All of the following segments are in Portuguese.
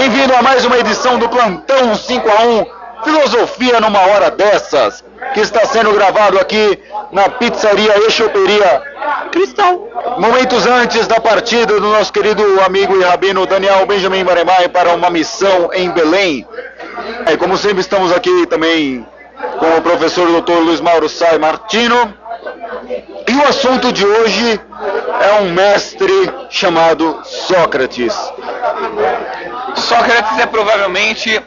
Bem-vindo a mais uma edição do Plantão 5 a 1 Filosofia numa hora dessas, que está sendo gravado aqui na pizzaria e choperia Cristal. Momentos antes da partida do nosso querido amigo e rabino Daniel Benjamin Baremai para uma missão em Belém. E como sempre estamos aqui também com o professor Dr. Luiz Mauro Sai Martino. E o assunto de hoje é um mestre chamado Sócrates. Sócrates é provavelmente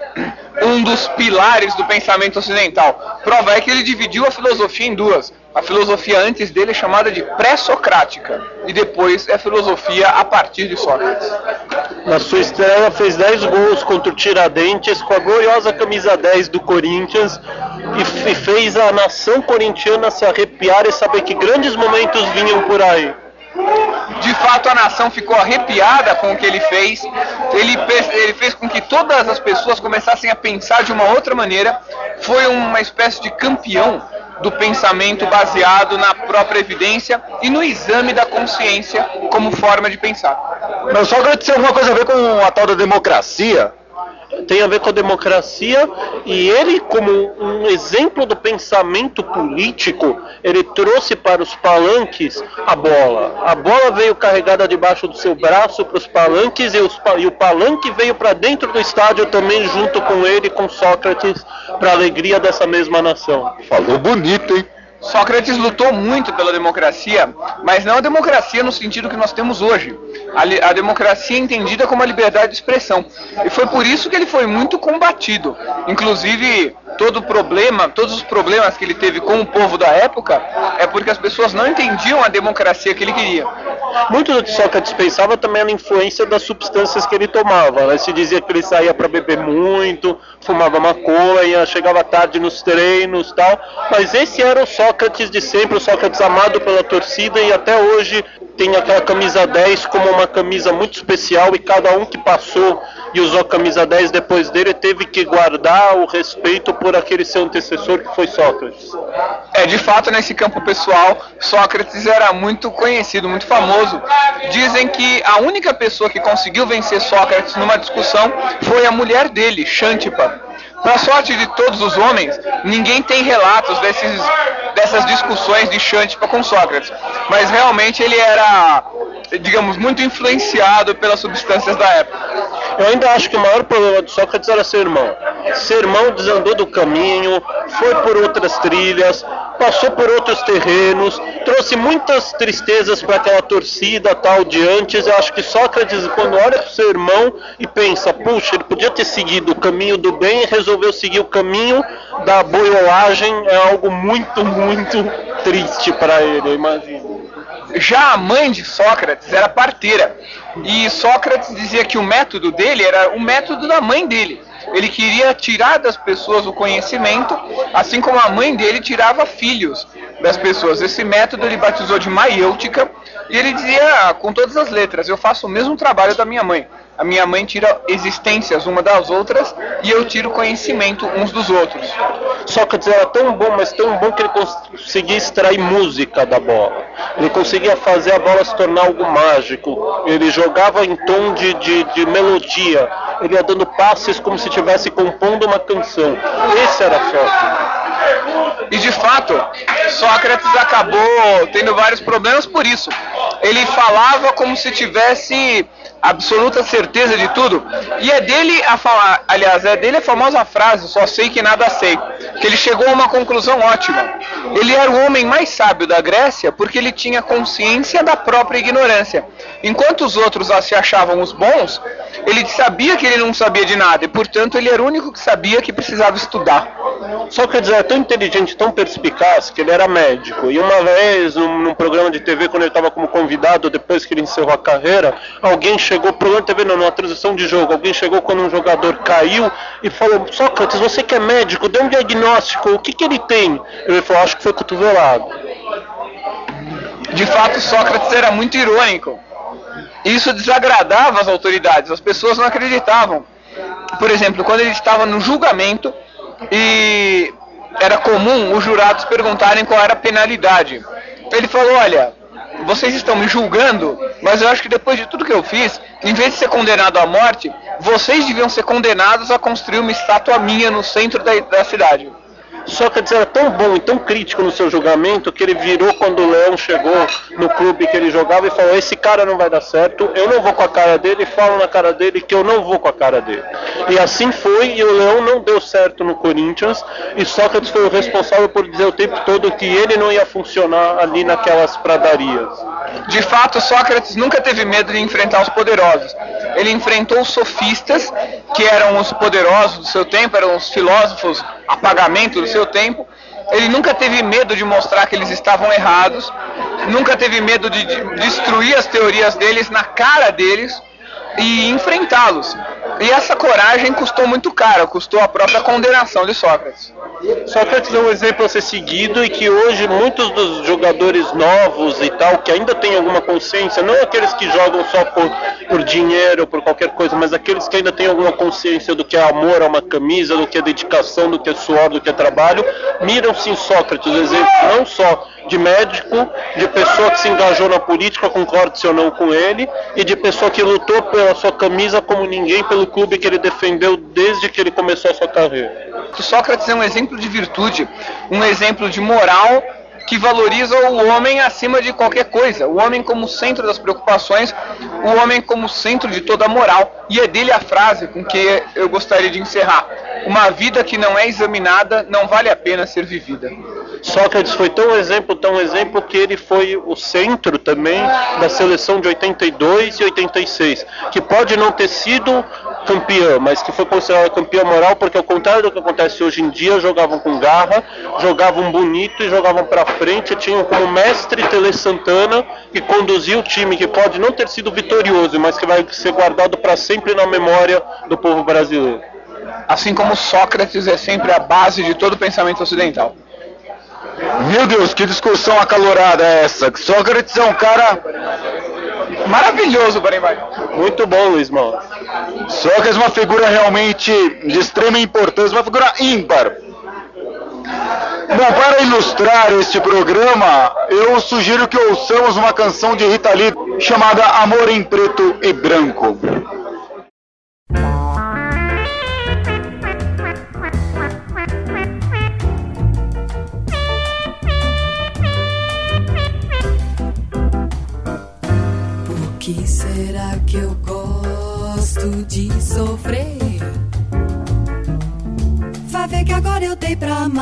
um dos pilares do pensamento ocidental. Prova é que ele dividiu a filosofia em duas. A filosofia antes dele é chamada de pré-socrática e depois é filosofia a partir de Sócrates. Na sua estreia fez 10 gols contra o Tiradentes com a gloriosa camisa 10 do Corinthians e fez a nação corintiana se arrepiar e saber que grandes momentos vinham por aí. De fato, a nação ficou arrepiada com o que ele fez. Ele, ele fez com que todas as pessoas começassem a pensar de uma outra maneira. Foi uma espécie de campeão do pensamento baseado na própria evidência e no exame da consciência como forma de pensar. Mas Sócrates tem alguma coisa a ver com a tal da democracia? Tem a ver com a democracia e ele, como um exemplo do pensamento político, ele trouxe para os palanques a bola. A bola veio carregada debaixo do seu braço para os palanques e, os, e o palanque veio para dentro do estádio também junto com ele, com Sócrates, para a alegria dessa mesma nação. Falou bonito, hein? Sócrates lutou muito pela democracia, mas não a democracia no sentido que nós temos hoje. A, a, democracia entendida como a liberdade de expressão. E foi por isso que ele foi muito combatido. Inclusive, todo problema, todos os problemas que ele teve com o povo da época é porque as pessoas não entendiam a democracia que ele queria. Muito do que Sócrates pensava também era a influência das substâncias que ele tomava. Né? Se dizia que ele saía para beber muito, fumava maconha, chegava tarde nos treinos tal. Mas esse era o Sócrates de sempre, o Sócrates amado pela torcida e até hoje tem aquela camisa 10 como uma camisa muito especial e cada um que passou e usou camisa 10 depois dele teve que guardar o respeito por aquele seu antecessor que foi Sócrates. É, de fato, nesse campo pessoal, Sócrates era muito conhecido, muito famoso. Dizem que a única pessoa que conseguiu vencer Sócrates numa discussão foi a mulher dele, Xantipa. Para sorte de todos os homens, ninguém tem relatos desses, dessas discussões de Xantipa com Sócrates. Mas realmente ele era, digamos, muito influenciado pelas substâncias da época. Eu ainda acho que o maior problema de Sócrates era ser irmão. Ser irmão desandou do caminho, foi por outras trilhas, passou por outros terrenos, trouxe muitas tristezas para aquela torcida tal de antes. Eu acho que Sócrates, quando olha para o seu irmão e pensa, puxa, ele podia ter seguido o caminho do bem e resolveu seguir o caminho da boiolagem, é algo muito, muito triste para ele, eu imagino. Já a mãe de Sócrates era parteira. E Sócrates dizia que o método dele era o método da mãe dele. Ele queria tirar das pessoas o conhecimento, assim como a mãe dele tirava filhos das pessoas. Esse método ele batizou de maiêutica e ele dizia com todas as letras: Eu faço o mesmo trabalho da minha mãe. A minha mãe tira existências uma das outras e eu tiro conhecimento uns dos outros. Sócrates era tão bom, mas tão bom que ele conseguia extrair música da bola. Ele conseguia fazer a bola se tornar algo mágico. Ele jogava em tom de, de, de melodia. Ele ia dando passes como se estivesse compondo uma canção. Esse era Sócrates. E de fato, Sócrates acabou tendo vários problemas por isso. Ele falava como se tivesse absoluta certeza de tudo. E é dele a falar, aliás, é dele a famosa frase, só sei que nada sei, que ele chegou a uma conclusão ótima. Ele era o homem mais sábio da Grécia porque ele tinha consciência da própria ignorância. Enquanto os outros se achavam os bons, ele sabia que ele não sabia de nada e, portanto, ele era o único que sabia que precisava estudar. Sócrates era tão inteligente, tão perspicaz, que ele era médico. E uma vez, num, num programa de TV, quando ele estava como convidado, depois que ele encerrou a carreira, alguém chegou, programa de TV não, numa transição de jogo, alguém chegou quando um jogador caiu e falou, Sócrates, você que é médico, dê um diagnóstico, o que, que ele tem? Ele falou, acho que foi cotovelado. De fato, Sócrates era muito irônico. Isso desagradava as autoridades, as pessoas não acreditavam. Por exemplo, quando ele estava no julgamento e era comum os jurados perguntarem qual era a penalidade. Ele falou: Olha, vocês estão me julgando, mas eu acho que depois de tudo que eu fiz, em vez de ser condenado à morte, vocês deviam ser condenados a construir uma estátua minha no centro da, da cidade. Sócrates era tão bom e tão crítico no seu julgamento que ele virou quando o Leão chegou no clube que ele jogava e falou: Esse cara não vai dar certo, eu não vou com a cara dele, falo na cara dele que eu não vou com a cara dele. E assim foi, e o Leão não deu certo no Corinthians, e Sócrates foi o responsável por dizer o tempo todo que ele não ia funcionar ali naquelas pradarias. De fato, Sócrates nunca teve medo de enfrentar os poderosos. Ele enfrentou os sofistas, que eram os poderosos do seu tempo, eram os filósofos apagamento do seu tempo. Ele nunca teve medo de mostrar que eles estavam errados, nunca teve medo de destruir as teorias deles na cara deles e enfrentá-los. E essa coragem custou muito caro, custou a própria condenação de Sócrates. Sócrates é um exemplo a ser seguido e que hoje muitos dos jogadores novos e tal, que ainda têm alguma consciência, não aqueles que jogam só por, por dinheiro, por qualquer coisa, mas aqueles que ainda têm alguma consciência do que é amor a uma camisa, do que é dedicação, do que é suor, do que é trabalho, miram-se em Sócrates, exemplo não só de médico, de pessoa que se engajou na política, concorde-se ou não com ele, e de pessoa que lutou pela sua camisa como ninguém pelo clube que ele defendeu desde que ele começou a sua carreira. Sócrates é um exemplo de virtude, um exemplo de moral que valoriza o homem acima de qualquer coisa, o homem como centro das preocupações, o homem como centro de toda a moral. E é dele a frase com que eu gostaria de encerrar: Uma vida que não é examinada não vale a pena ser vivida. Sócrates foi tão exemplo, tão exemplo que ele foi o centro também da seleção de 82 e 86, que pode não ter sido campeã, mas que foi considerada campeã moral porque ao contrário do que acontece hoje em dia, jogavam com garra, jogavam bonito e jogavam para frente, tinham como mestre Tele Santana que conduzia o time que pode não ter sido vitorioso, mas que vai ser guardado para sempre na memória do povo brasileiro. Assim como Sócrates é sempre a base de todo o pensamento ocidental. Meu Deus, que discussão acalorada é essa? Sócrates é um cara maravilhoso, Barimbai. Muito bom, Luiz Mauro. Sócrates é uma figura realmente de extrema importância, uma figura ímpar. Bom, para ilustrar este programa, eu sugiro que ouçamos uma canção de Rita Lee chamada Amor em Preto e Branco.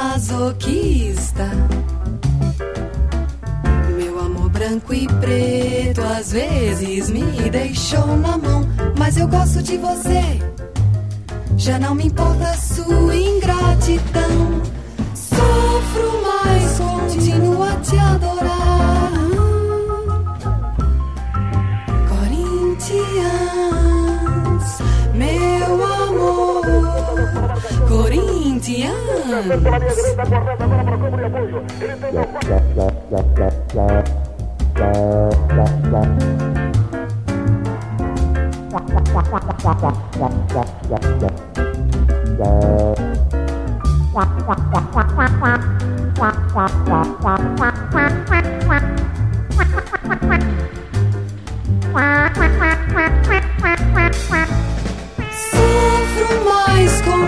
Masoquista. Meu amor branco e preto às vezes me deixou na mão, mas eu gosto de você. Já não me importa sua ingratidão. Sofro, mas continuo a te Corinthians.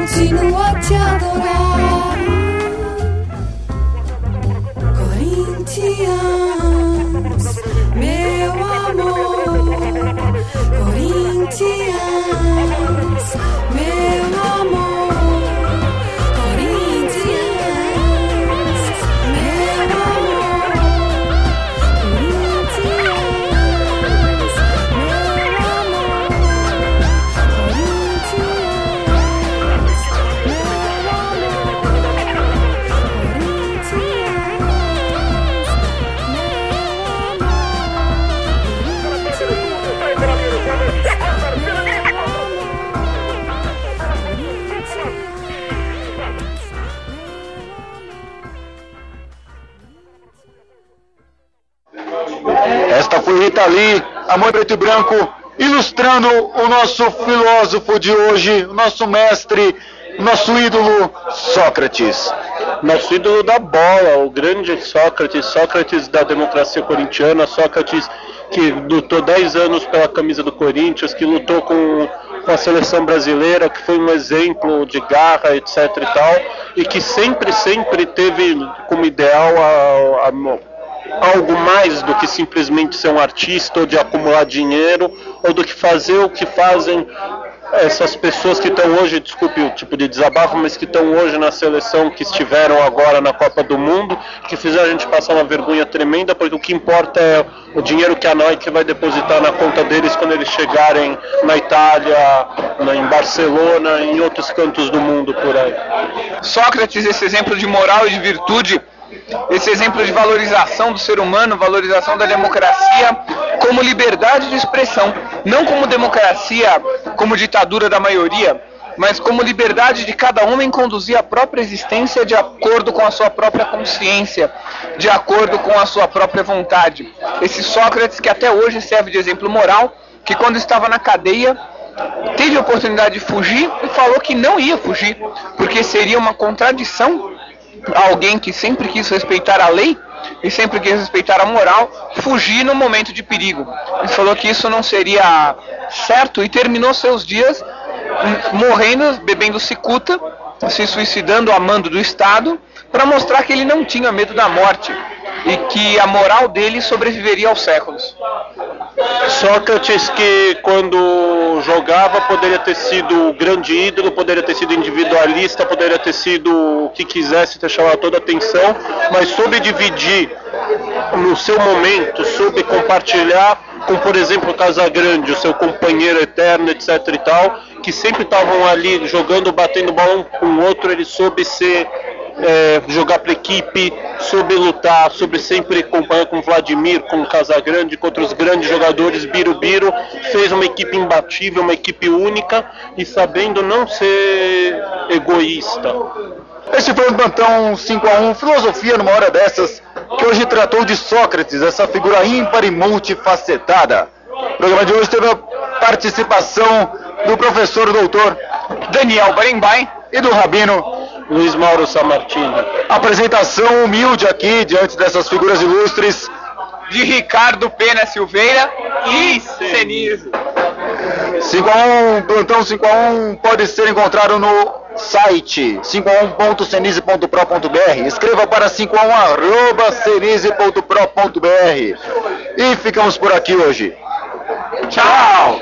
Continuo a te adorar. Rita Lee, Amor Preto e Branco, ilustrando o nosso filósofo de hoje, o nosso mestre, nosso ídolo, Sócrates. Nosso ídolo da bola, o grande Sócrates, Sócrates da democracia corintiana, Sócrates que lutou 10 anos pela camisa do Corinthians, que lutou com, com a seleção brasileira, que foi um exemplo de garra, etc e tal, e que sempre, sempre teve como ideal a, a, algo mais do que simplesmente ser um artista ou de acumular dinheiro ou do que fazer o que fazem essas pessoas que estão hoje, desculpe o tipo de desabafo, mas que estão hoje na seleção, que estiveram agora na Copa do Mundo, que fizeram a gente passar uma vergonha tremenda, porque o que importa é o dinheiro que a Nike vai depositar na conta deles quando eles chegarem na Itália, em Barcelona, em outros cantos do mundo por aí. Sócrates, esse exemplo de moral e de virtude, esse exemplo de valorização do ser humano, valorização da democracia como liberdade de expressão, não como democracia, como ditadura da maioria, mas como liberdade de cada homem conduzir a própria existência de acordo com a sua própria consciência, de acordo com a sua própria vontade. Esse Sócrates que até hoje serve de exemplo moral, que quando estava na cadeia teve a oportunidade de fugir e falou que não ia fugir, porque seria uma contradição alguém que sempre quis respeitar a lei e sempre quis respeitar a moral, fugir no momento de perigo. Ele falou que isso não seria certo e terminou seus dias morrendo, bebendo cicuta, se suicidando a mando do Estado, para mostrar que ele não tinha medo da morte e que a moral dele sobreviveria aos séculos. Sócrates que quando jogava poderia ter sido o grande ídolo, poderia ter sido individualista, poderia ter sido o que quisesse ter chamado toda a atenção, mas soube dividir no seu momento, soube compartilhar com, por exemplo, o Casagrande, o seu companheiro eterno, etc e tal, que sempre estavam ali jogando, batendo bola um com o outro, ele soube ser é, jogar para equipe, soube lutar, soube sempre acompanhar com Vladimir, com Casagrande, contra os grandes jogadores, Birubiru, fez uma equipe imbatível, uma equipe única e sabendo não ser egoísta. Este foi o Plantão 5 a 1 Filosofia numa hora dessas, que hoje tratou de Sócrates, essa figura ímpar e multifacetada. O programa de hoje teve a participação do professor doutor Daniel Barenbain e do Rabino Luiz Mauro Samartino. Apresentação humilde aqui, diante dessas figuras ilustres. De Ricardo Pena Silveira e Senise. 5 a 1, plantão 5 a 1 pode ser encontrado no site 5a1.senise.pro.br. Escreva para 5a1.senise.pro.br. E ficamos por aqui hoje. Tchau!